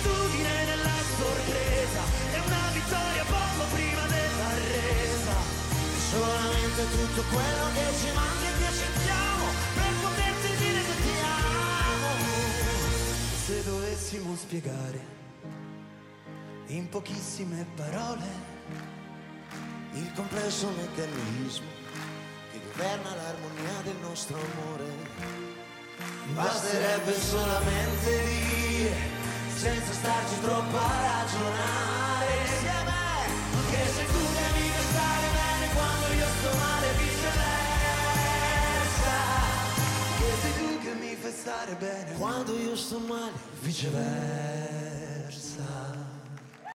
l'abitudine della sorpresa è una vittoria poco prima della resa. Solamente tutto quello che ci manca e che accettiamo per poterti dire che ti amo. Se dovessimo spiegare in pochissime parole il complesso meccanismo che governa l'armonia del nostro amore. Basterebbe solamente dire senza starci troppo a ragionare. Insieme Che se tu devi stare bene quando io sto male viceversa. Che sei tu che mi fai stare bene quando io sto male viceversa.